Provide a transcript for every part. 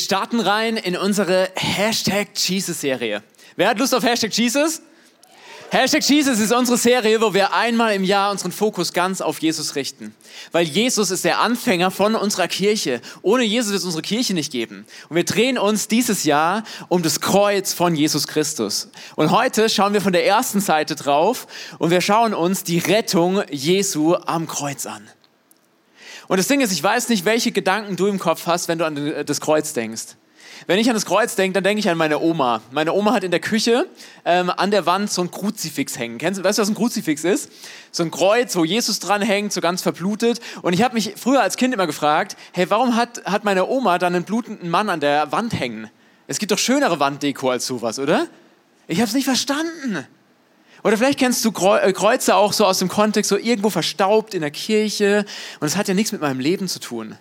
Wir starten rein in unsere Hashtag Jesus-Serie. Wer hat Lust auf Hashtag Jesus? Hashtag Jesus ist unsere Serie, wo wir einmal im Jahr unseren Fokus ganz auf Jesus richten. Weil Jesus ist der Anfänger von unserer Kirche. Ohne Jesus wird es unsere Kirche nicht geben. Und wir drehen uns dieses Jahr um das Kreuz von Jesus Christus. Und heute schauen wir von der ersten Seite drauf und wir schauen uns die Rettung Jesu am Kreuz an. Und das Ding ist, ich weiß nicht, welche Gedanken du im Kopf hast, wenn du an das Kreuz denkst. Wenn ich an das Kreuz denke, dann denke ich an meine Oma. Meine Oma hat in der Küche ähm, an der Wand so ein Kruzifix hängen. Kennst weißt du, was ein Kruzifix ist? So ein Kreuz, wo Jesus dran hängt, so ganz verblutet. Und ich habe mich früher als Kind immer gefragt, hey, warum hat, hat meine Oma dann einen blutenden Mann an der Wand hängen? Es gibt doch schönere Wanddeko als sowas, oder? Ich habe es nicht verstanden. Oder vielleicht kennst du äh, Kreuze auch so aus dem Kontext, so irgendwo verstaubt in der Kirche. Und es hat ja nichts mit meinem Leben zu tun.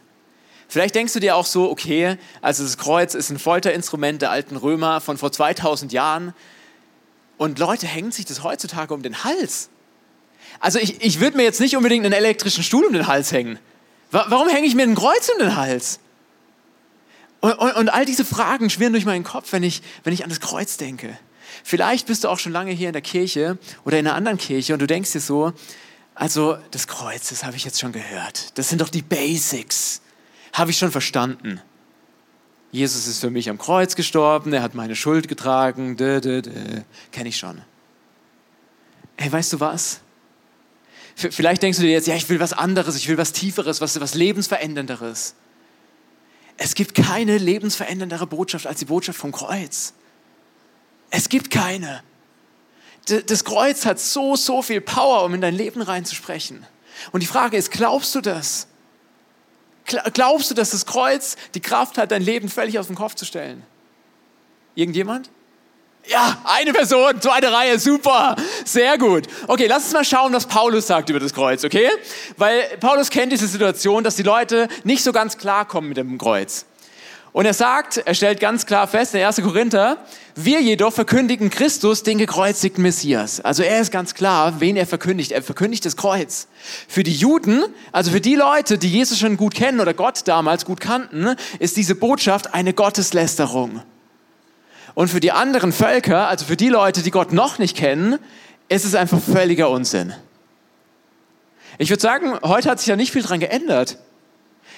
Vielleicht denkst du dir auch so, okay, also das Kreuz ist ein Folterinstrument der alten Römer von vor 2000 Jahren. Und Leute hängen sich das heutzutage um den Hals. Also ich, ich würde mir jetzt nicht unbedingt einen elektrischen Stuhl um den Hals hängen. Warum hänge ich mir ein Kreuz um den Hals? Und, und, und all diese Fragen schwirren durch meinen Kopf, wenn ich, wenn ich an das Kreuz denke. Vielleicht bist du auch schon lange hier in der Kirche oder in einer anderen Kirche und du denkst dir so, also das Kreuz, das habe ich jetzt schon gehört. Das sind doch die Basics. Habe ich schon verstanden. Jesus ist für mich am Kreuz gestorben, er hat meine Schuld getragen, kenne ich schon. Hey, weißt du was? Vielleicht denkst du dir jetzt, ja, ich will was anderes, ich will was Tieferes, was, was Lebensverändernderes. Es gibt keine lebensveränderndere Botschaft als die Botschaft vom Kreuz. Es gibt keine. Das Kreuz hat so, so viel Power, um in dein Leben reinzusprechen. Und die Frage ist, glaubst du das? Glaubst du, dass das Kreuz die Kraft hat, dein Leben völlig auf den Kopf zu stellen? Irgendjemand? Ja, eine Person, zweite Reihe, super, sehr gut. Okay, lass uns mal schauen, was Paulus sagt über das Kreuz, okay? Weil Paulus kennt diese Situation, dass die Leute nicht so ganz klar kommen mit dem Kreuz. Und er sagt, er stellt ganz klar fest, in 1. Korinther, wir jedoch verkündigen Christus, den gekreuzigten Messias. Also er ist ganz klar, wen er verkündigt. Er verkündigt das Kreuz. Für die Juden, also für die Leute, die Jesus schon gut kennen oder Gott damals gut kannten, ist diese Botschaft eine Gotteslästerung. Und für die anderen Völker, also für die Leute, die Gott noch nicht kennen, ist es einfach völliger Unsinn. Ich würde sagen, heute hat sich ja nicht viel dran geändert.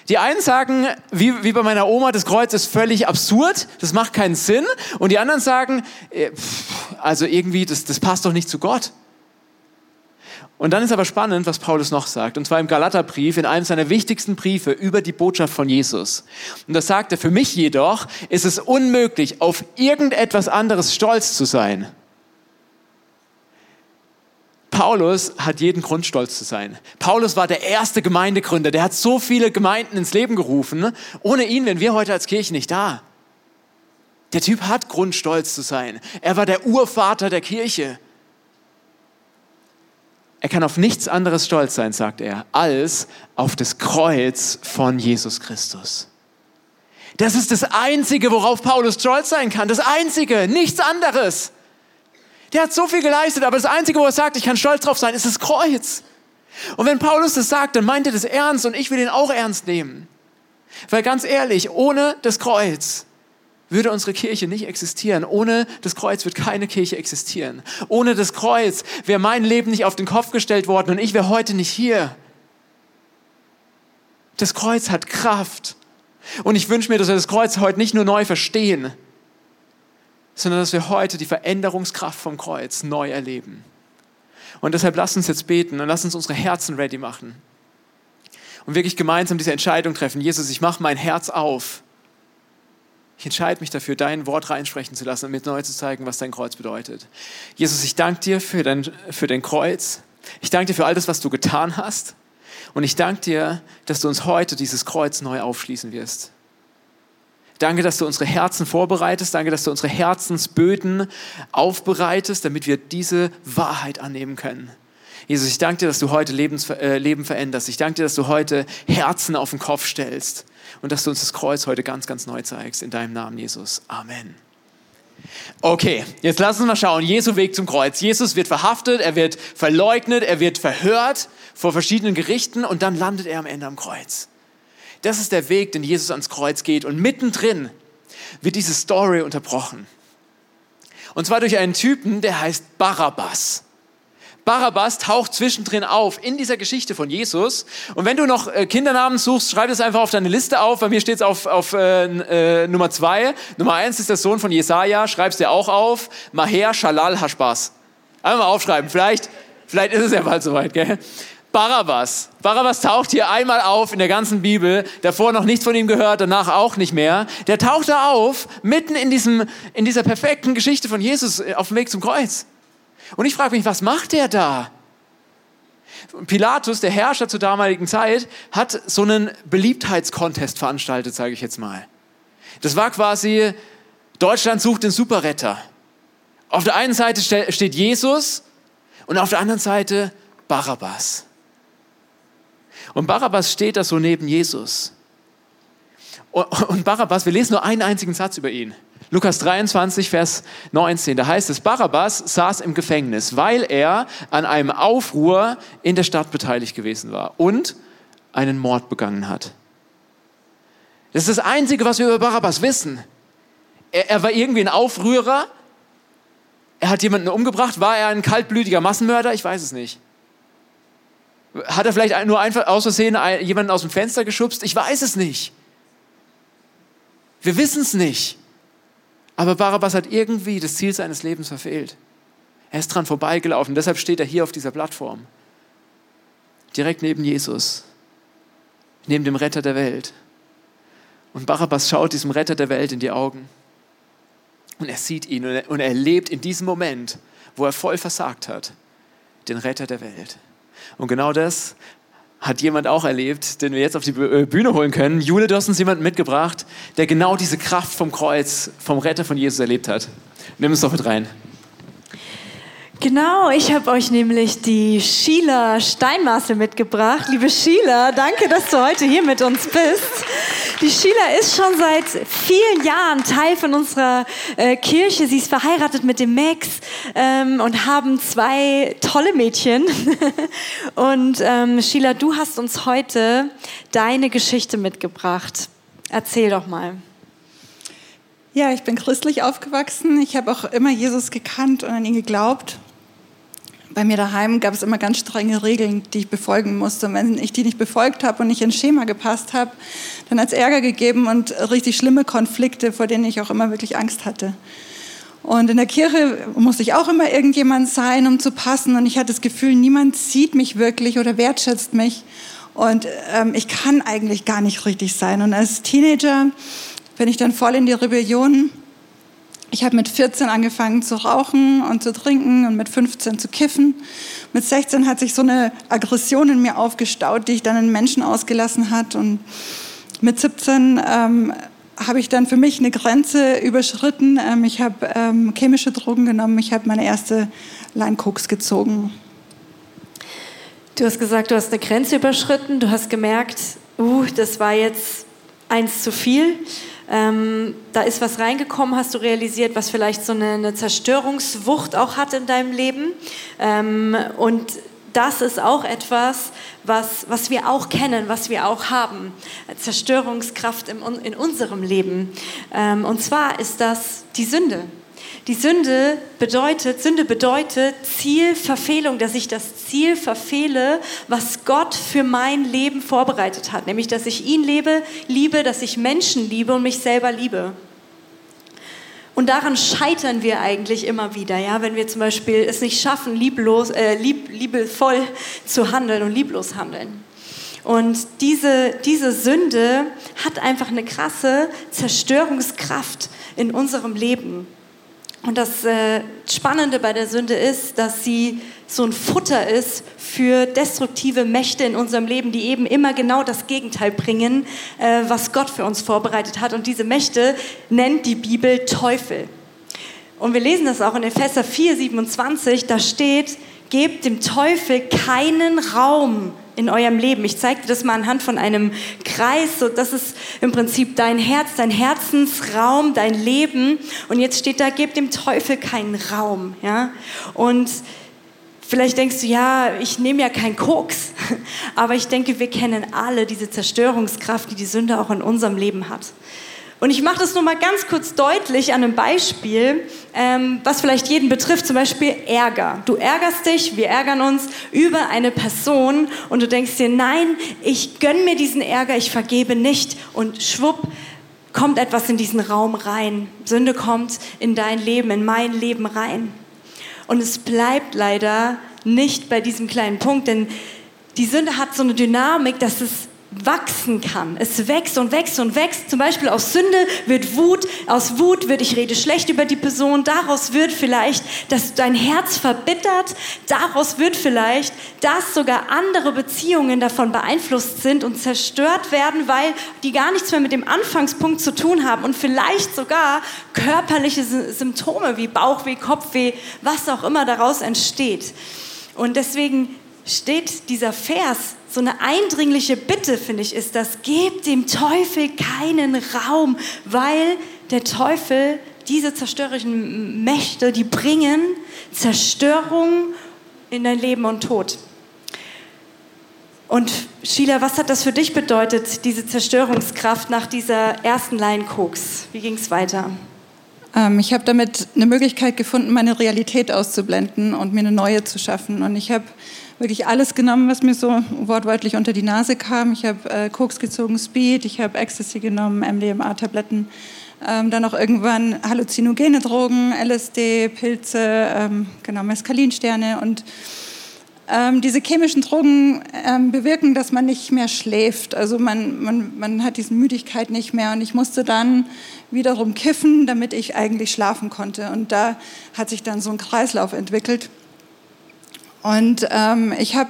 Die einen sagen, wie, wie bei meiner Oma, das Kreuz ist völlig absurd, das macht keinen Sinn. Und die anderen sagen, äh, also irgendwie, das, das passt doch nicht zu Gott. Und dann ist aber spannend, was Paulus noch sagt. Und zwar im Galaterbrief, in einem seiner wichtigsten Briefe über die Botschaft von Jesus. Und da sagt er, für mich jedoch ist es unmöglich, auf irgendetwas anderes stolz zu sein Paulus hat jeden Grund, stolz zu sein. Paulus war der erste Gemeindegründer, der hat so viele Gemeinden ins Leben gerufen. Ohne ihn wären wir heute als Kirche nicht da. Der Typ hat Grund, stolz zu sein. Er war der Urvater der Kirche. Er kann auf nichts anderes stolz sein, sagt er, als auf das Kreuz von Jesus Christus. Das ist das Einzige, worauf Paulus stolz sein kann. Das Einzige, nichts anderes. Der hat so viel geleistet, aber das Einzige, wo er sagt, ich kann stolz drauf sein, ist das Kreuz. Und wenn Paulus das sagt, dann meint er das ernst und ich will ihn auch ernst nehmen. Weil ganz ehrlich, ohne das Kreuz würde unsere Kirche nicht existieren. Ohne das Kreuz wird keine Kirche existieren. Ohne das Kreuz wäre mein Leben nicht auf den Kopf gestellt worden und ich wäre heute nicht hier. Das Kreuz hat Kraft. Und ich wünsche mir, dass wir das Kreuz heute nicht nur neu verstehen, sondern dass wir heute die Veränderungskraft vom Kreuz neu erleben. Und deshalb lass uns jetzt beten und lass uns unsere Herzen ready machen. Und wirklich gemeinsam diese Entscheidung treffen. Jesus, ich mache mein Herz auf. Ich entscheide mich dafür, dein Wort reinsprechen zu lassen und mir neu zu zeigen, was dein Kreuz bedeutet. Jesus, ich danke dir für dein, für dein Kreuz. Ich danke dir für all das, was du getan hast. Und ich danke dir, dass du uns heute dieses Kreuz neu aufschließen wirst. Danke, dass du unsere Herzen vorbereitest. Danke, dass du unsere Herzensböden aufbereitest, damit wir diese Wahrheit annehmen können. Jesus, ich danke dir, dass du heute Lebens, äh, Leben veränderst. Ich danke dir, dass du heute Herzen auf den Kopf stellst und dass du uns das Kreuz heute ganz, ganz neu zeigst. In deinem Namen, Jesus. Amen. Okay, jetzt lass uns mal schauen. Jesu Weg zum Kreuz. Jesus wird verhaftet, er wird verleugnet, er wird verhört vor verschiedenen Gerichten und dann landet er am Ende am Kreuz. Das ist der Weg, den Jesus ans Kreuz geht. Und mittendrin wird diese Story unterbrochen. Und zwar durch einen Typen, der heißt Barabbas. Barabbas taucht zwischendrin auf in dieser Geschichte von Jesus. Und wenn du noch äh, Kindernamen suchst, schreib das einfach auf deine Liste auf. Bei mir steht es auf, auf äh, äh, Nummer zwei. Nummer eins ist der Sohn von Jesaja, schreibst dir auch auf. Maher Shalal Hashbas. Einfach mal aufschreiben. Vielleicht, vielleicht ist es ja bald soweit, gell? Barabbas. Barabbas taucht hier einmal auf in der ganzen Bibel. Davor noch nichts von ihm gehört, danach auch nicht mehr. Der taucht da auf, mitten in, diesem, in dieser perfekten Geschichte von Jesus auf dem Weg zum Kreuz. Und ich frage mich, was macht der da? Pilatus, der Herrscher zur damaligen Zeit, hat so einen Beliebtheitskontest veranstaltet, sage ich jetzt mal. Das war quasi, Deutschland sucht den Superretter. Auf der einen Seite steht Jesus und auf der anderen Seite Barabbas. Und Barabbas steht da so neben Jesus. Und Barabbas, wir lesen nur einen einzigen Satz über ihn. Lukas 23, Vers 19, da heißt es, Barabbas saß im Gefängnis, weil er an einem Aufruhr in der Stadt beteiligt gewesen war und einen Mord begangen hat. Das ist das Einzige, was wir über Barabbas wissen. Er, er war irgendwie ein Aufrührer, er hat jemanden umgebracht, war er ein kaltblütiger Massenmörder? Ich weiß es nicht. Hat er vielleicht nur einfach aus Versehen jemanden aus dem Fenster geschubst? Ich weiß es nicht. Wir wissen es nicht. Aber Barabbas hat irgendwie das Ziel seines Lebens verfehlt. Er ist dran vorbeigelaufen. Deshalb steht er hier auf dieser Plattform. Direkt neben Jesus. Neben dem Retter der Welt. Und Barabbas schaut diesem Retter der Welt in die Augen. Und er sieht ihn und er, er erlebt in diesem Moment, wo er voll versagt hat, den Retter der Welt. Und genau das hat jemand auch erlebt, den wir jetzt auf die äh, Bühne holen können. Jule, du hast uns jemanden mitgebracht, der genau diese Kraft vom Kreuz, vom Retter von Jesus erlebt hat. Nimm uns doch mit rein. Genau, ich habe euch nämlich die Sheila Steinmaße mitgebracht. Liebe Sheila, danke, dass du heute hier mit uns bist. Die Sheila ist schon seit vielen Jahren Teil von unserer äh, Kirche. Sie ist verheiratet mit dem Max ähm, und haben zwei tolle Mädchen. und ähm, Sheila, du hast uns heute deine Geschichte mitgebracht. Erzähl doch mal. Ja, ich bin christlich aufgewachsen. Ich habe auch immer Jesus gekannt und an ihn geglaubt bei mir daheim gab es immer ganz strenge Regeln, die ich befolgen musste. Und wenn ich die nicht befolgt habe und nicht ins Schema gepasst habe, dann hat es Ärger gegeben und richtig schlimme Konflikte, vor denen ich auch immer wirklich Angst hatte. Und in der Kirche musste ich auch immer irgendjemand sein, um zu passen. Und ich hatte das Gefühl, niemand sieht mich wirklich oder wertschätzt mich. Und ähm, ich kann eigentlich gar nicht richtig sein. Und als Teenager bin ich dann voll in die Rebellion ich habe mit 14 angefangen zu rauchen und zu trinken und mit 15 zu kiffen. Mit 16 hat sich so eine Aggression in mir aufgestaut, die ich dann in Menschen ausgelassen hat. Und mit 17 ähm, habe ich dann für mich eine Grenze überschritten. Ähm, ich habe ähm, chemische Drogen genommen. Ich habe meine erste Line Koks gezogen. Du hast gesagt, du hast eine Grenze überschritten. Du hast gemerkt, uh, das war jetzt eins zu viel ähm, da ist was reingekommen, hast du realisiert, was vielleicht so eine, eine Zerstörungswucht auch hat in deinem Leben. Ähm, und das ist auch etwas, was, was wir auch kennen, was wir auch haben. Zerstörungskraft im, in unserem Leben. Ähm, und zwar ist das die Sünde. Die Sünde bedeutet, Sünde bedeutet Zielverfehlung, dass ich das Ziel verfehle, was Gott für mein Leben vorbereitet hat. Nämlich, dass ich ihn lebe, liebe, dass ich Menschen liebe und mich selber liebe. Und daran scheitern wir eigentlich immer wieder, ja, wenn wir zum Beispiel es nicht schaffen, lieblos, äh, lieb, liebevoll zu handeln und lieblos handeln. Und diese, diese Sünde hat einfach eine krasse Zerstörungskraft in unserem Leben. Und das äh, Spannende bei der Sünde ist, dass sie so ein Futter ist für destruktive Mächte in unserem Leben, die eben immer genau das Gegenteil bringen, äh, was Gott für uns vorbereitet hat. Und diese Mächte nennt die Bibel Teufel. Und wir lesen das auch in Epheser 4, 27, da steht, gebt dem Teufel keinen Raum in eurem Leben. Ich zeige dir das mal anhand von einem Kreis. So, das ist im Prinzip dein Herz, dein Herzensraum, dein Leben. Und jetzt steht da, gebt dem Teufel keinen Raum. Ja? Und vielleicht denkst du, ja, ich nehme ja keinen Koks. Aber ich denke, wir kennen alle diese Zerstörungskraft, die die Sünde auch in unserem Leben hat. Und ich mache das nur mal ganz kurz deutlich an einem Beispiel, ähm, was vielleicht jeden betrifft, zum Beispiel Ärger. Du ärgerst dich, wir ärgern uns über eine Person und du denkst dir, nein, ich gönne mir diesen Ärger, ich vergebe nicht und schwupp kommt etwas in diesen Raum rein. Sünde kommt in dein Leben, in mein Leben rein. Und es bleibt leider nicht bei diesem kleinen Punkt, denn die Sünde hat so eine Dynamik, dass es wachsen kann. Es wächst und wächst und wächst. Zum Beispiel aus Sünde wird Wut, aus Wut wird, ich rede schlecht über die Person, daraus wird vielleicht, dass dein Herz verbittert, daraus wird vielleicht, dass sogar andere Beziehungen davon beeinflusst sind und zerstört werden, weil die gar nichts mehr mit dem Anfangspunkt zu tun haben und vielleicht sogar körperliche Symptome wie Bauchweh, Kopfweh, was auch immer daraus entsteht. Und deswegen steht dieser Vers, so eine eindringliche Bitte, finde ich, ist das, gebt dem Teufel keinen Raum, weil der Teufel, diese zerstörerischen Mächte, die bringen Zerstörung in dein Leben und Tod. Und Sheila, was hat das für dich bedeutet, diese Zerstörungskraft nach dieser ersten Line Koks? Wie ging es weiter? Ähm, ich habe damit eine Möglichkeit gefunden, meine Realität auszublenden und mir eine neue zu schaffen. Und ich habe wirklich alles genommen, was mir so wortwörtlich unter die Nase kam. Ich habe äh, Koks gezogen, Speed, ich habe Ecstasy genommen, MDMA-Tabletten, ähm, dann auch irgendwann halluzinogene Drogen, LSD, Pilze, ähm, genau, Meskalinsterne und ähm, diese chemischen Drogen ähm, bewirken, dass man nicht mehr schläft. Also man, man, man hat diese Müdigkeit nicht mehr. Und ich musste dann wiederum kiffen, damit ich eigentlich schlafen konnte. Und da hat sich dann so ein Kreislauf entwickelt. Und ähm, ich habe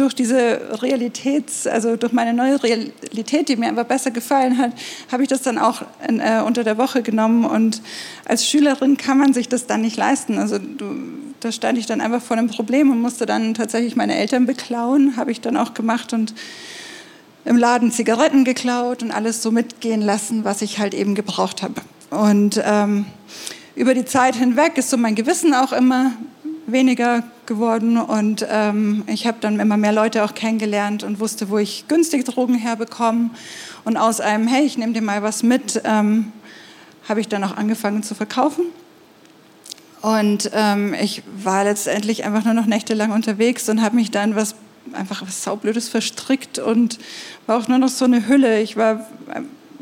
durch diese Realitäts, also durch meine neue Realität, die mir einfach besser gefallen hat, habe ich das dann auch in, äh, unter der Woche genommen. Und als Schülerin kann man sich das dann nicht leisten. Also du, da stand ich dann einfach vor einem Problem und musste dann tatsächlich meine Eltern beklauen, habe ich dann auch gemacht und im Laden Zigaretten geklaut und alles so mitgehen lassen, was ich halt eben gebraucht habe. Und ähm, über die Zeit hinweg ist so mein Gewissen auch immer weniger geworden und ähm, ich habe dann immer mehr Leute auch kennengelernt und wusste, wo ich günstige Drogen herbekomme. Und aus einem, hey, ich nehme dir mal was mit, ähm, habe ich dann auch angefangen zu verkaufen. Und ähm, ich war letztendlich einfach nur noch nächtelang unterwegs und habe mich dann was einfach was saublödes verstrickt und war auch nur noch so eine Hülle. Ich war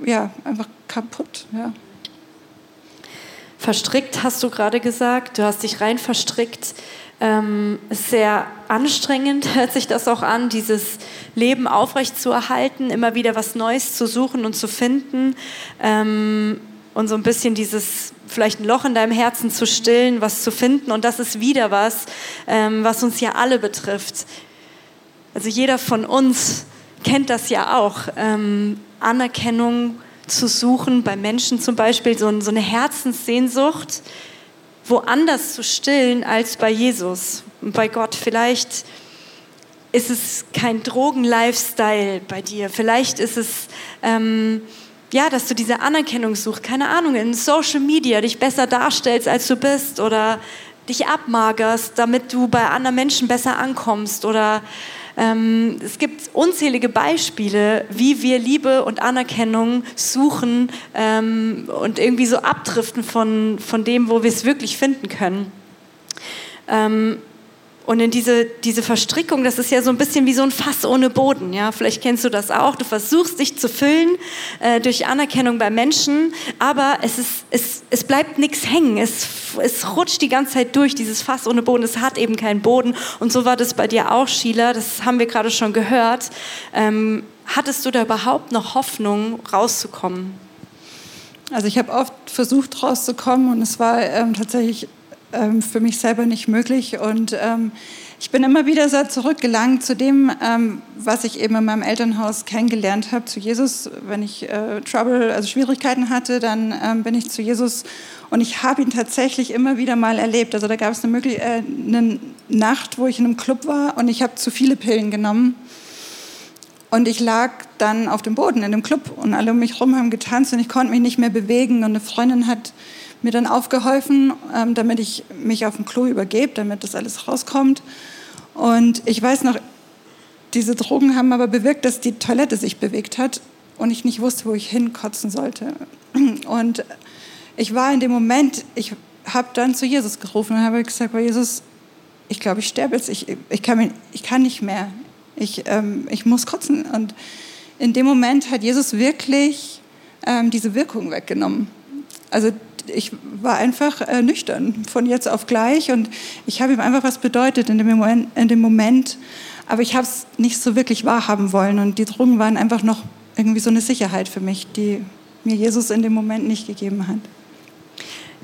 ja einfach kaputt. Ja. Verstrickt hast du gerade gesagt, du hast dich rein verstrickt. Ähm, sehr anstrengend hört sich das auch an, dieses Leben aufrecht zu erhalten, immer wieder was Neues zu suchen und zu finden ähm, und so ein bisschen dieses vielleicht ein Loch in deinem Herzen zu stillen, was zu finden und das ist wieder was, ähm, was uns ja alle betrifft. Also jeder von uns kennt das ja auch, ähm, Anerkennung zu suchen, bei Menschen zum Beispiel, so, so eine Herzenssehnsucht, woanders zu stillen als bei Jesus und bei Gott. Vielleicht ist es kein Drogen-Lifestyle bei dir. Vielleicht ist es, ähm, ja, dass du diese Anerkennung suchst. Keine Ahnung, in Social Media dich besser darstellst, als du bist oder dich abmagerst, damit du bei anderen Menschen besser ankommst oder ähm, es gibt unzählige Beispiele, wie wir Liebe und Anerkennung suchen ähm, und irgendwie so abdriften von, von dem, wo wir es wirklich finden können. Ähm, und in diese, diese Verstrickung, das ist ja so ein bisschen wie so ein Fass ohne Boden. Ja? Vielleicht kennst du das auch. Du versuchst dich zu füllen äh, durch Anerkennung bei Menschen, aber es, ist, es, es bleibt nichts hängen. Es, es rutscht die ganze Zeit durch, dieses Fass ohne Boden. Es hat eben keinen Boden. Und so war das bei dir auch, Sheila. Das haben wir gerade schon gehört. Ähm, hattest du da überhaupt noch Hoffnung, rauszukommen? Also ich habe oft versucht rauszukommen und es war ähm, tatsächlich ähm, für mich selber nicht möglich. Und ähm, ich bin immer wieder so zurückgelangt zu dem, ähm, was ich eben in meinem Elternhaus kennengelernt habe, zu Jesus. Wenn ich äh, Trouble, also Schwierigkeiten hatte, dann ähm, bin ich zu Jesus und ich habe ihn tatsächlich immer wieder mal erlebt. Also da gab es eine, äh, eine Nacht, wo ich in einem Club war und ich habe zu viele Pillen genommen. Und ich lag dann auf dem Boden in dem Club und alle um mich herum haben getanzt und ich konnte mich nicht mehr bewegen. Und eine Freundin hat mir dann aufgeholfen, ähm, damit ich mich auf dem Klo übergebe, damit das alles rauskommt. Und ich weiß noch, diese Drogen haben aber bewirkt, dass die Toilette sich bewegt hat. und ich nicht wusste, wo ich hinkotzen sollte. Und ich war in dem Moment, ich habe dann zu Jesus gerufen und habe gesagt, oh Jesus, ich glaube, ich sterbe jetzt, ich, ich, kann, ich kann nicht mehr, ich, ähm, ich muss kotzen. Und in dem Moment hat Jesus wirklich ähm, diese Wirkung weggenommen. Also ich war einfach äh, nüchtern von jetzt auf gleich und ich habe ihm einfach was bedeutet in dem Moment, in dem Moment aber ich habe es nicht so wirklich wahrhaben wollen und die Drogen waren einfach noch irgendwie so eine Sicherheit für mich, die mir Jesus in dem Moment nicht gegeben hat.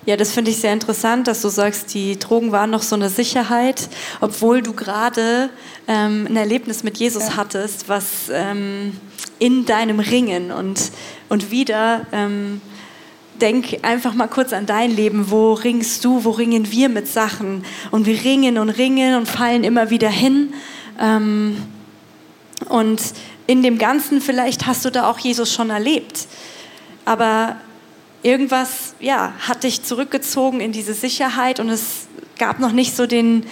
Ja, das finde ich sehr interessant, dass du sagst, die Drogen waren noch so eine Sicherheit, obwohl du gerade ähm, ein Erlebnis mit Jesus ja. hattest, was ähm, in deinem Ringen und, und wieder, ähm, denk einfach mal kurz an dein Leben. Wo ringst du, wo ringen wir mit Sachen? Und wir ringen und ringen und fallen immer wieder hin. Ähm, und in dem Ganzen, vielleicht hast du da auch Jesus schon erlebt. Aber irgendwas ja, hat dich zurückgezogen in diese Sicherheit und es gab noch nicht so den,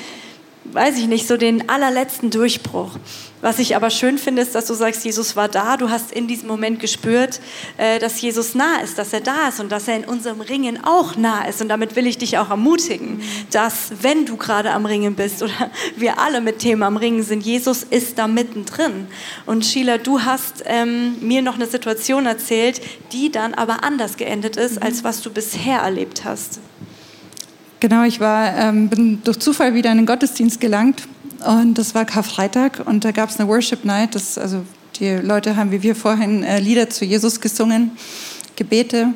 weiß ich nicht, so den allerletzten Durchbruch. Was ich aber schön finde, ist, dass du sagst, Jesus war da. Du hast in diesem Moment gespürt, äh, dass Jesus nah ist, dass er da ist und dass er in unserem Ringen auch nah ist. Und damit will ich dich auch ermutigen, dass wenn du gerade am Ringen bist oder wir alle mit Themen am Ringen sind, Jesus ist da mittendrin. Und Sheila, du hast ähm, mir noch eine Situation erzählt, die dann aber anders geendet ist, als was du bisher erlebt hast. Genau, ich war, ähm, bin durch Zufall wieder in den Gottesdienst gelangt und das war Karfreitag und da gab es eine Worship Night. Das, also die Leute haben wie wir vorhin äh, Lieder zu Jesus gesungen, Gebete.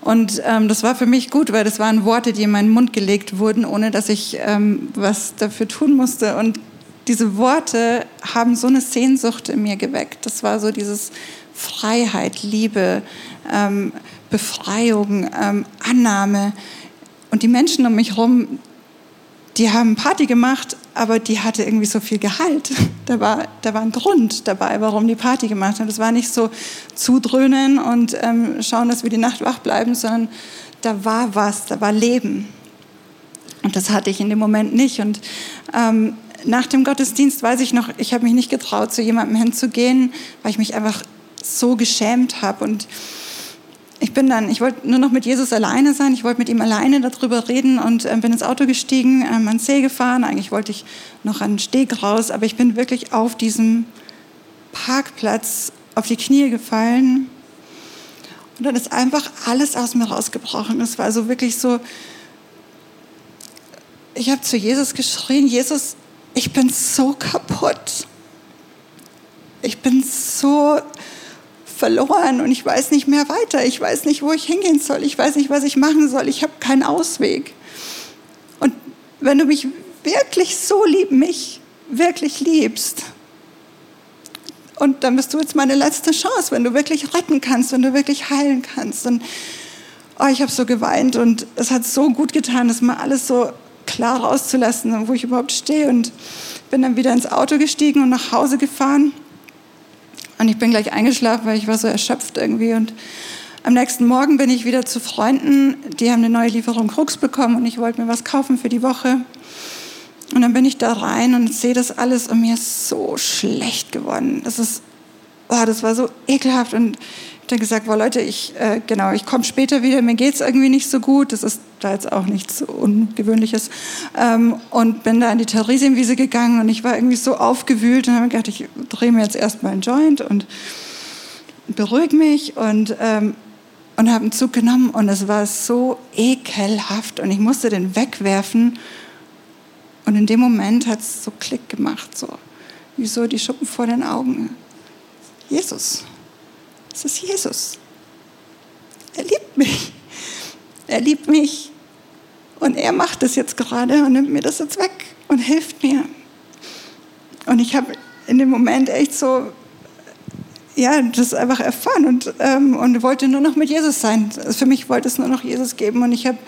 Und ähm, das war für mich gut, weil das waren Worte, die in meinen Mund gelegt wurden, ohne dass ich ähm, was dafür tun musste. Und diese Worte haben so eine Sehnsucht in mir geweckt. Das war so dieses Freiheit, Liebe, ähm, Befreiung, ähm, Annahme. Und die Menschen um mich herum, die haben Party gemacht, aber die hatte irgendwie so viel Gehalt. Da war, da war ein Grund dabei, warum die Party gemacht haben. Das war nicht so zudröhnen und ähm, schauen, dass wir die Nacht wach bleiben, sondern da war was, da war Leben. Und das hatte ich in dem Moment nicht. Und ähm, nach dem Gottesdienst weiß ich noch, ich habe mich nicht getraut, zu jemandem hinzugehen, weil ich mich einfach so geschämt habe. Und ich bin dann, ich wollte nur noch mit Jesus alleine sein, ich wollte mit ihm alleine darüber reden und äh, bin ins Auto gestiegen, äh, ans See gefahren. Eigentlich wollte ich noch an den Steg raus, aber ich bin wirklich auf diesem Parkplatz auf die Knie gefallen. Und dann ist einfach alles aus mir rausgebrochen. Es war so wirklich so, ich habe zu Jesus geschrien, Jesus, ich bin so kaputt. Ich bin so verloren und ich weiß nicht mehr weiter. Ich weiß nicht, wo ich hingehen soll. Ich weiß nicht, was ich machen soll. Ich habe keinen Ausweg. Und wenn du mich wirklich so lieb, mich wirklich liebst, und dann bist du jetzt meine letzte Chance, wenn du wirklich retten kannst, wenn du wirklich heilen kannst. Und oh, ich habe so geweint und es hat so gut getan, das mal alles so klar rauszulassen, wo ich überhaupt stehe. Und bin dann wieder ins Auto gestiegen und nach Hause gefahren. Und ich bin gleich eingeschlafen, weil ich war so erschöpft irgendwie. Und am nächsten Morgen bin ich wieder zu Freunden. Die haben eine neue Lieferung Krux bekommen und ich wollte mir was kaufen für die Woche. Und dann bin ich da rein und sehe das alles und mir ist so schlecht geworden. Das ist, oh, das war so ekelhaft und habe gesagt, boah Leute, ich, äh, genau, ich komme später wieder, mir geht es irgendwie nicht so gut. Das ist da jetzt auch nichts Ungewöhnliches. Ähm, und bin da in die Theresienwiese gegangen und ich war irgendwie so aufgewühlt und habe gedacht, ich drehe mir jetzt erstmal einen Joint und beruhige mich und, ähm, und habe einen Zug genommen und es war so ekelhaft und ich musste den wegwerfen. Und in dem Moment hat es so Klick gemacht, so wie so die Schuppen vor den Augen. Jesus. Es ist Jesus. Er liebt mich. Er liebt mich. Und er macht das jetzt gerade und nimmt mir das jetzt weg und hilft mir. Und ich habe in dem Moment echt so, ja, das einfach erfahren und, ähm, und wollte nur noch mit Jesus sein. Für mich wollte es nur noch Jesus geben. Und ich habe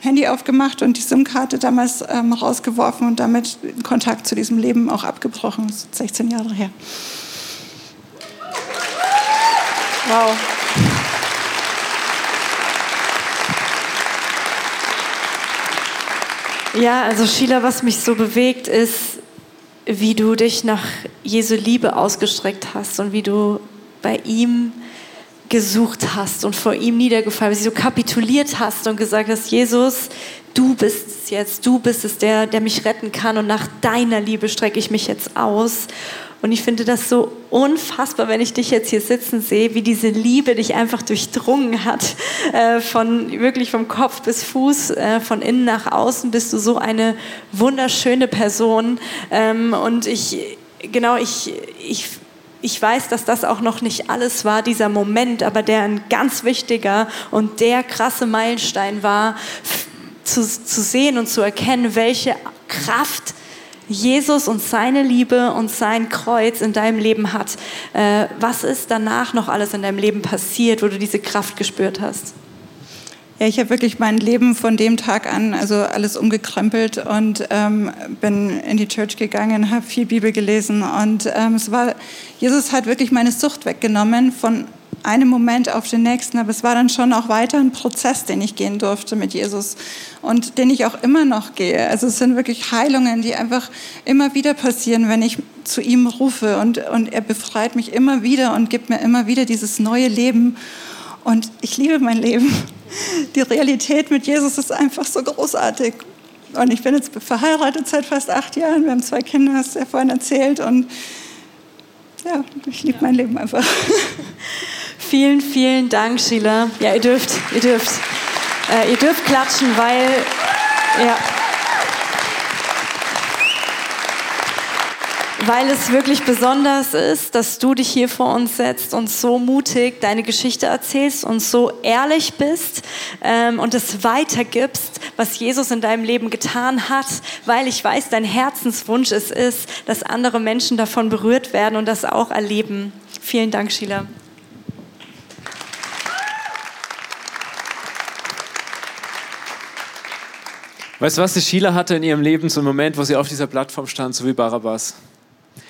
Handy aufgemacht und die SIM-Karte damals ähm, rausgeworfen und damit Kontakt zu diesem Leben auch abgebrochen. Das ist 16 Jahre her. Wow. Ja, also Sheila, was mich so bewegt, ist, wie du dich nach Jesu Liebe ausgestreckt hast und wie du bei ihm gesucht hast und vor ihm niedergefallen bist, so kapituliert hast und gesagt hast, Jesus, du bist es jetzt, du bist es, der, der mich retten kann und nach deiner Liebe strecke ich mich jetzt aus. Und ich finde das so unfassbar, wenn ich dich jetzt hier sitzen sehe, wie diese Liebe dich einfach durchdrungen hat. Äh, von wirklich vom Kopf bis Fuß, äh, von innen nach außen bist du so eine wunderschöne Person. Ähm, und ich, genau, ich, ich ich weiß, dass das auch noch nicht alles war, dieser Moment, aber der ein ganz wichtiger und der krasse Meilenstein war, zu, zu sehen und zu erkennen, welche Kraft Jesus und seine Liebe und sein Kreuz in deinem Leben hat. Äh, was ist danach noch alles in deinem Leben passiert, wo du diese Kraft gespürt hast? Ja, ich habe wirklich mein Leben von dem Tag an, also alles umgekrempelt und ähm, bin in die Church gegangen, habe viel Bibel gelesen und ähm, es war, Jesus hat wirklich meine Sucht weggenommen von einem Moment auf den nächsten, aber es war dann schon auch weiter ein Prozess, den ich gehen durfte mit Jesus und den ich auch immer noch gehe. Also es sind wirklich Heilungen, die einfach immer wieder passieren, wenn ich zu ihm rufe und, und er befreit mich immer wieder und gibt mir immer wieder dieses neue Leben und ich liebe mein Leben die Realität mit Jesus ist einfach so großartig. Und ich bin jetzt verheiratet seit fast acht Jahren. Wir haben zwei Kinder, hast du ja vorhin erzählt. Und ja, ich liebe mein Leben einfach. Vielen, vielen Dank, Sheila. Ja, ihr dürft, ihr dürft, äh, ihr dürft klatschen, weil, ja. weil es wirklich besonders ist, dass du dich hier vor uns setzt und so mutig deine Geschichte erzählst und so ehrlich bist ähm, und es weitergibst, was Jesus in deinem Leben getan hat, weil ich weiß, dein Herzenswunsch es ist, dass andere Menschen davon berührt werden und das auch erleben. Vielen Dank, Sheila. Weißt du was, die Sheila hatte in ihrem Leben so einen Moment, wo sie auf dieser Plattform stand, so wie Barabbas.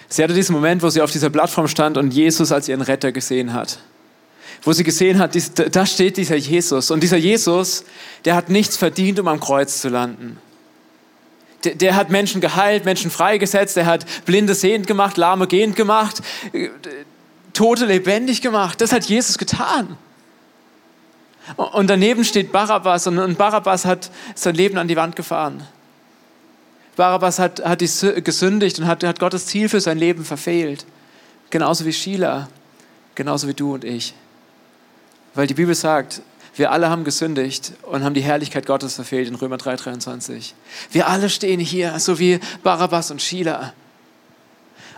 Sie hatte diesen Moment, wo sie auf dieser Plattform stand und Jesus als ihren Retter gesehen hat. Wo sie gesehen hat, da steht dieser Jesus. Und dieser Jesus, der hat nichts verdient, um am Kreuz zu landen. Der, der hat Menschen geheilt, Menschen freigesetzt, der hat Blinde sehend gemacht, Lahme gehend gemacht, Tote lebendig gemacht. Das hat Jesus getan. Und daneben steht Barabbas und Barabbas hat sein Leben an die Wand gefahren. Barabbas hat, hat gesündigt und hat, hat Gottes Ziel für sein Leben verfehlt. Genauso wie Sheila, genauso wie du und ich. Weil die Bibel sagt, wir alle haben gesündigt und haben die Herrlichkeit Gottes verfehlt in Römer 3,23. Wir alle stehen hier, so wie Barabbas und Sheila.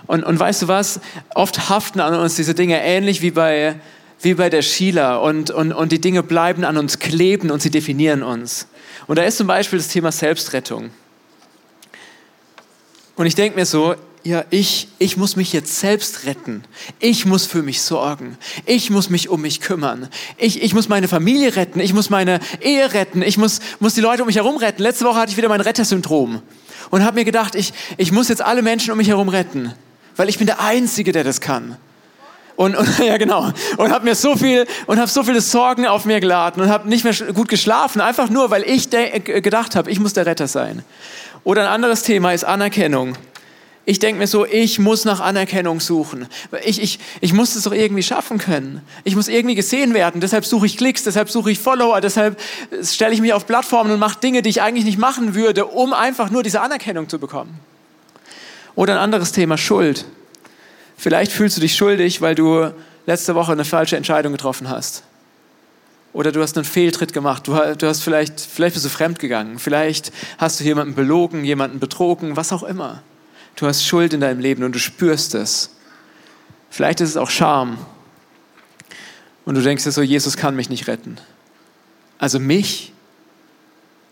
Und, und weißt du was? Oft haften an uns diese Dinge ähnlich wie bei, wie bei der Sheila und, und, und die Dinge bleiben an uns kleben und sie definieren uns. Und da ist zum Beispiel das Thema Selbstrettung. Und ich denke mir so, ja, ich, ich muss mich jetzt selbst retten. Ich muss für mich sorgen. Ich muss mich um mich kümmern. Ich, ich muss meine Familie retten. Ich muss meine Ehe retten. Ich muss, muss die Leute um mich herum retten. Letzte Woche hatte ich wieder mein Rettersyndrom und habe mir gedacht, ich, ich muss jetzt alle Menschen um mich herum retten, weil ich bin der Einzige, der das kann. Und, und ja genau und habe mir so viel und habe so viele Sorgen auf mir geladen und habe nicht mehr gut geschlafen einfach nur weil ich gedacht habe ich muss der Retter sein oder ein anderes Thema ist Anerkennung. Ich denke mir so, ich muss nach Anerkennung suchen. Ich, ich, ich muss es doch irgendwie schaffen können. Ich muss irgendwie gesehen werden. Deshalb suche ich Klicks, deshalb suche ich Follower, deshalb stelle ich mich auf Plattformen und mache Dinge, die ich eigentlich nicht machen würde, um einfach nur diese Anerkennung zu bekommen. Oder ein anderes Thema, Schuld. Vielleicht fühlst du dich schuldig, weil du letzte Woche eine falsche Entscheidung getroffen hast. Oder du hast einen Fehltritt gemacht. Du, hast vielleicht, vielleicht bist du fremd gegangen. Vielleicht hast du jemanden belogen, jemanden betrogen, was auch immer. Du hast Schuld in deinem Leben und du spürst es. Vielleicht ist es auch Scham. Und du denkst dir so, Jesus kann mich nicht retten. Also mich?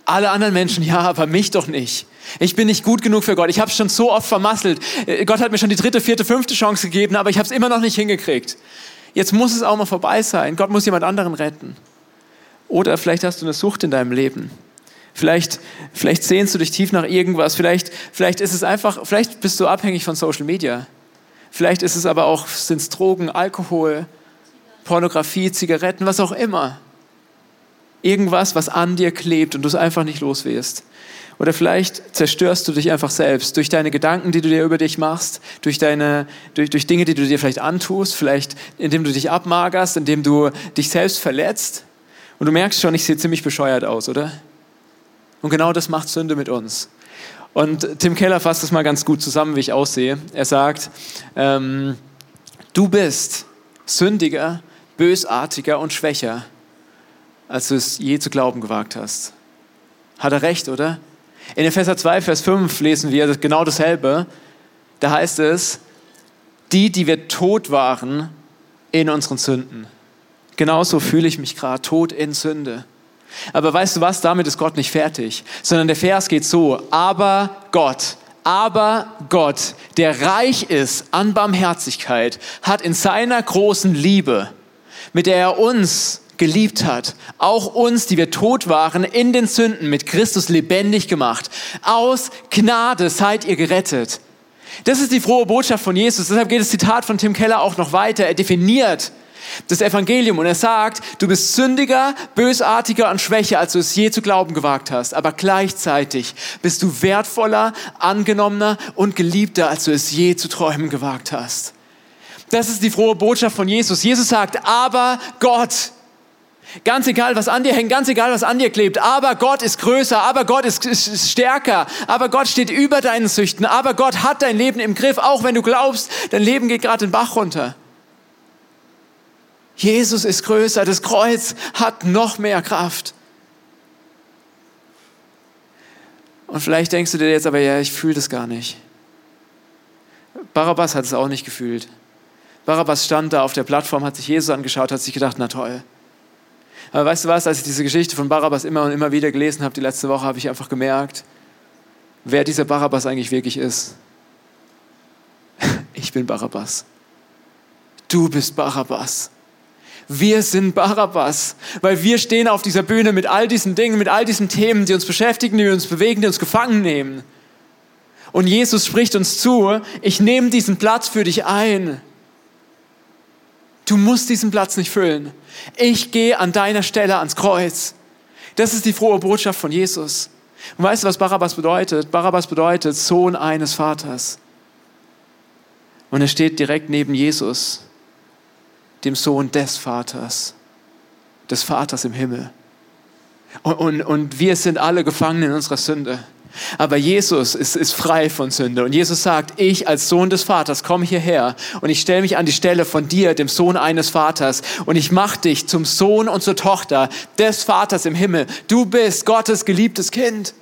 Alle anderen Menschen, ja, aber mich doch nicht. Ich bin nicht gut genug für Gott. Ich habe es schon so oft vermasselt. Gott hat mir schon die dritte, vierte, fünfte Chance gegeben, aber ich habe es immer noch nicht hingekriegt. Jetzt muss es auch mal vorbei sein. Gott muss jemand anderen retten. Oder vielleicht hast du eine Sucht in deinem Leben. Vielleicht, vielleicht sehnst du dich tief nach irgendwas. Vielleicht, vielleicht ist es einfach, vielleicht bist du abhängig von Social Media. Vielleicht ist es aber auch, sind es Drogen, Alkohol, Pornografie, Zigaretten, was auch immer. Irgendwas, was an dir klebt und du es einfach nicht loswirst. Oder vielleicht zerstörst du dich einfach selbst durch deine Gedanken, die du dir über dich machst, durch, deine, durch, durch Dinge, die du dir vielleicht antust, vielleicht indem du dich abmagerst, indem du dich selbst verletzt. Und du merkst schon, ich sehe ziemlich bescheuert aus, oder? Und genau das macht Sünde mit uns. Und Tim Keller fasst das mal ganz gut zusammen, wie ich aussehe. Er sagt, ähm, du bist sündiger, bösartiger und schwächer, als du es je zu glauben gewagt hast. Hat er recht, oder? In Epheser 2, Vers 5 lesen wir genau dasselbe. Da heißt es, die, die wir tot waren in unseren Sünden. Genauso fühle ich mich gerade, tot in Sünde. Aber weißt du was, damit ist Gott nicht fertig, sondern der Vers geht so, aber Gott, aber Gott, der reich ist an Barmherzigkeit, hat in seiner großen Liebe, mit der er uns geliebt hat, auch uns, die wir tot waren, in den Sünden mit Christus lebendig gemacht. Aus Gnade seid ihr gerettet. Das ist die frohe Botschaft von Jesus. Deshalb geht das Zitat von Tim Keller auch noch weiter. Er definiert das Evangelium und er sagt, du bist sündiger, bösartiger und schwächer, als du es je zu glauben gewagt hast. Aber gleichzeitig bist du wertvoller, angenommener und geliebter, als du es je zu träumen gewagt hast. Das ist die frohe Botschaft von Jesus. Jesus sagt, aber Gott, Ganz egal, was an dir hängt, ganz egal, was an dir klebt. Aber Gott ist größer, aber Gott ist, ist, stärker, aber Gott steht über deinen Süchten, aber Gott hat dein Leben im Griff, auch wenn du glaubst, dein Leben geht gerade den Bach runter. Jesus ist größer, das Kreuz hat noch mehr Kraft. Und vielleicht denkst du dir jetzt aber, ja, ich fühle das gar nicht. Barabbas hat es auch nicht gefühlt. Barabbas stand da auf der Plattform, hat sich Jesus angeschaut, hat sich gedacht, na toll. Aber weißt du was, als ich diese Geschichte von Barabbas immer und immer wieder gelesen habe, die letzte Woche, habe ich einfach gemerkt, wer dieser Barabbas eigentlich wirklich ist. Ich bin Barabbas. Du bist Barabbas. Wir sind Barabbas, weil wir stehen auf dieser Bühne mit all diesen Dingen, mit all diesen Themen, die uns beschäftigen, die uns bewegen, die uns gefangen nehmen. Und Jesus spricht uns zu, ich nehme diesen Platz für dich ein. Du musst diesen Platz nicht füllen. Ich gehe an deiner Stelle ans Kreuz. Das ist die frohe Botschaft von Jesus. Und weißt du, was Barabbas bedeutet? Barabbas bedeutet Sohn eines Vaters. Und er steht direkt neben Jesus dem Sohn des Vaters, des Vaters im Himmel. Und, und, und wir sind alle gefangen in unserer Sünde. Aber Jesus ist, ist frei von Sünde. Und Jesus sagt, ich als Sohn des Vaters komme hierher und ich stelle mich an die Stelle von dir, dem Sohn eines Vaters. Und ich mache dich zum Sohn und zur Tochter des Vaters im Himmel. Du bist Gottes geliebtes Kind.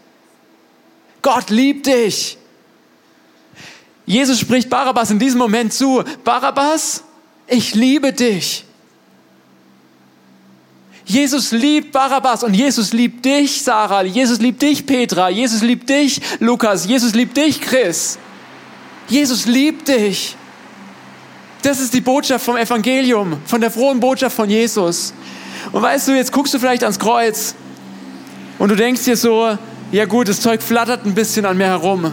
Gott liebt dich. Jesus spricht Barabbas in diesem Moment zu. Barabbas, ich liebe dich. Jesus liebt Barabbas und Jesus liebt dich, Sarah. Jesus liebt dich, Petra. Jesus liebt dich, Lukas. Jesus liebt dich, Chris. Jesus liebt dich. Das ist die Botschaft vom Evangelium, von der frohen Botschaft von Jesus. Und weißt du, jetzt guckst du vielleicht ans Kreuz und du denkst dir so, ja gut, das Zeug flattert ein bisschen an mir herum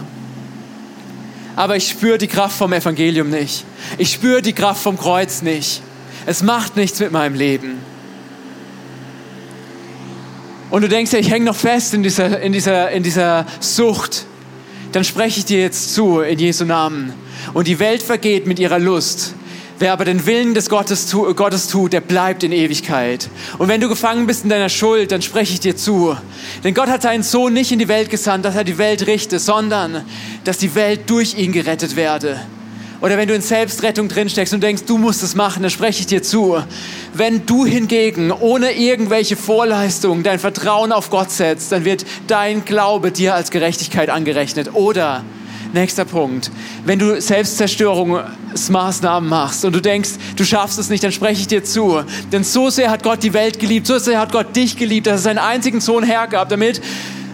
aber ich spüre die Kraft vom Evangelium nicht. Ich spüre die Kraft vom Kreuz nicht. Es macht nichts mit meinem Leben. Und du denkst ja, ich hänge noch fest in dieser, in, dieser, in dieser Sucht. Dann spreche ich dir jetzt zu in Jesu Namen. Und die Welt vergeht mit ihrer Lust. Wer aber den Willen des Gottes, tu, Gottes tut, der bleibt in Ewigkeit. Und wenn du gefangen bist in deiner Schuld, dann spreche ich dir zu. Denn Gott hat seinen Sohn nicht in die Welt gesandt, dass er die Welt richte, sondern dass die Welt durch ihn gerettet werde. Oder wenn du in Selbstrettung drinsteckst und denkst, du musst es machen, dann spreche ich dir zu. Wenn du hingegen ohne irgendwelche Vorleistung dein Vertrauen auf Gott setzt, dann wird dein Glaube dir als Gerechtigkeit angerechnet. Oder Nächster Punkt. Wenn du Selbstzerstörungsmaßnahmen machst und du denkst, du schaffst es nicht, dann spreche ich dir zu. Denn so sehr hat Gott die Welt geliebt, so sehr hat Gott dich geliebt, dass er seinen einzigen Sohn hergab, damit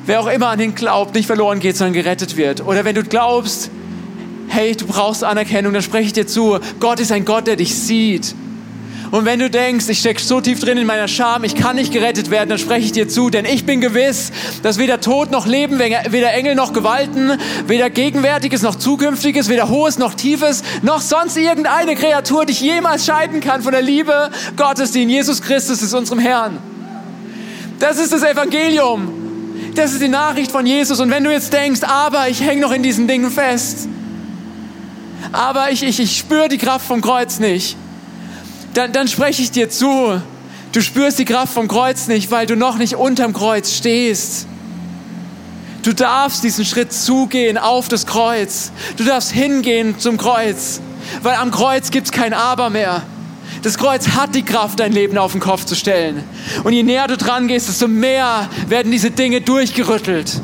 wer auch immer an ihn glaubt, nicht verloren geht, sondern gerettet wird. Oder wenn du glaubst, hey, du brauchst Anerkennung, dann spreche ich dir zu. Gott ist ein Gott, der dich sieht. Und wenn du denkst, ich stecke so tief drin in meiner Scham, ich kann nicht gerettet werden, dann spreche ich dir zu, denn ich bin gewiss, dass weder Tod noch Leben, weder Engel noch Gewalten, weder Gegenwärtiges noch Zukünftiges, weder Hohes noch Tiefes, noch sonst irgendeine Kreatur dich jemals scheiden kann von der Liebe Gottes, die in Jesus Christus ist, unserem Herrn. Das ist das Evangelium. Das ist die Nachricht von Jesus. Und wenn du jetzt denkst, aber ich hänge noch in diesen Dingen fest, aber ich, ich, ich spüre die Kraft vom Kreuz nicht, dann, dann spreche ich dir zu. Du spürst die Kraft vom Kreuz nicht, weil du noch nicht unterm Kreuz stehst. Du darfst diesen Schritt zugehen auf das Kreuz. Du darfst hingehen zum Kreuz, weil am Kreuz gibt es kein Aber mehr. Das Kreuz hat die Kraft, dein Leben auf den Kopf zu stellen. Und je näher du dran gehst, desto mehr werden diese Dinge durchgerüttelt.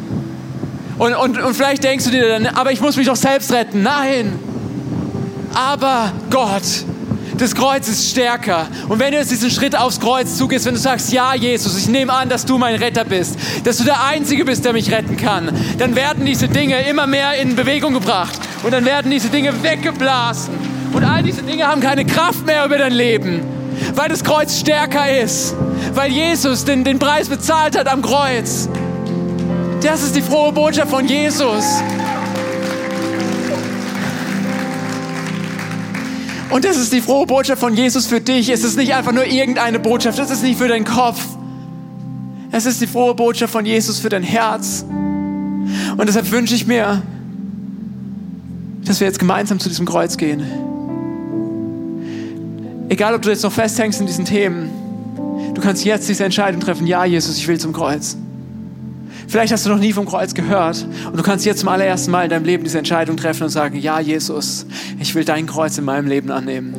Und, und, und vielleicht denkst du dir dann, aber ich muss mich doch selbst retten. Nein. Aber Gott, das Kreuz ist stärker. Und wenn du jetzt diesen Schritt aufs Kreuz zugehst, wenn du sagst, ja Jesus, ich nehme an, dass du mein Retter bist, dass du der Einzige bist, der mich retten kann, dann werden diese Dinge immer mehr in Bewegung gebracht. Und dann werden diese Dinge weggeblasen. Und all diese Dinge haben keine Kraft mehr über dein Leben, weil das Kreuz stärker ist, weil Jesus den, den Preis bezahlt hat am Kreuz. Das ist die frohe Botschaft von Jesus. Und das ist die frohe Botschaft von Jesus für dich. Es ist nicht einfach nur irgendeine Botschaft. Es ist nicht für deinen Kopf. Es ist die frohe Botschaft von Jesus für dein Herz. Und deshalb wünsche ich mir, dass wir jetzt gemeinsam zu diesem Kreuz gehen. Egal, ob du jetzt noch festhängst in diesen Themen, du kannst jetzt diese Entscheidung treffen, ja, Jesus, ich will zum Kreuz. Vielleicht hast du noch nie vom Kreuz gehört und du kannst jetzt zum allerersten Mal in deinem Leben diese Entscheidung treffen und sagen, ja, Jesus, ich will dein Kreuz in meinem Leben annehmen.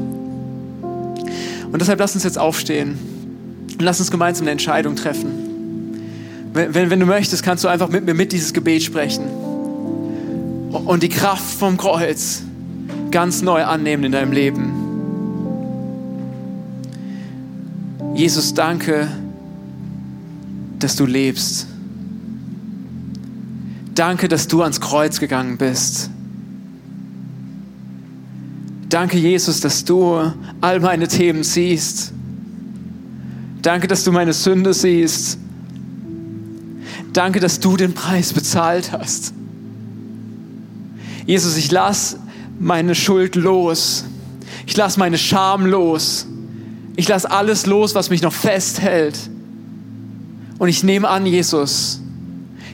Und deshalb lass uns jetzt aufstehen und lass uns gemeinsam eine Entscheidung treffen. Wenn, wenn, wenn du möchtest, kannst du einfach mit mir mit dieses Gebet sprechen und die Kraft vom Kreuz ganz neu annehmen in deinem Leben. Jesus, danke, dass du lebst. Danke, dass du ans Kreuz gegangen bist. Danke, Jesus, dass du all meine Themen siehst. Danke, dass du meine Sünde siehst. Danke, dass du den Preis bezahlt hast. Jesus, ich lass meine Schuld los. Ich lass meine Scham los. Ich lasse alles los, was mich noch festhält. Und ich nehme an, Jesus,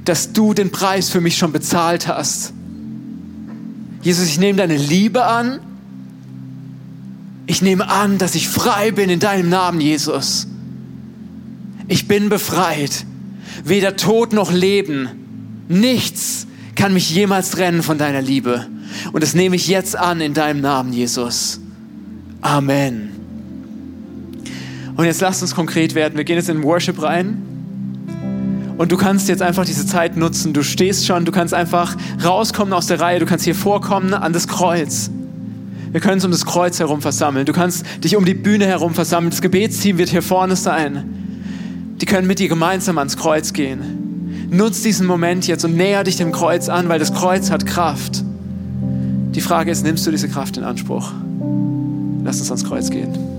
dass du den Preis für mich schon bezahlt hast. Jesus, ich nehme deine Liebe an. Ich nehme an, dass ich frei bin in deinem Namen, Jesus. Ich bin befreit. Weder Tod noch Leben. Nichts kann mich jemals trennen von deiner Liebe. Und das nehme ich jetzt an in deinem Namen, Jesus. Amen. Und jetzt lasst uns konkret werden. Wir gehen jetzt in den Worship rein. Und du kannst jetzt einfach diese Zeit nutzen. Du stehst schon, du kannst einfach rauskommen aus der Reihe. Du kannst hier vorkommen an das Kreuz. Wir können uns um das Kreuz herum versammeln. Du kannst dich um die Bühne herum versammeln. Das Gebetsteam wird hier vorne sein. Die können mit dir gemeinsam ans Kreuz gehen. Nutz diesen Moment jetzt und näher dich dem Kreuz an, weil das Kreuz hat Kraft. Die Frage ist, nimmst du diese Kraft in Anspruch? Lass uns ans Kreuz gehen.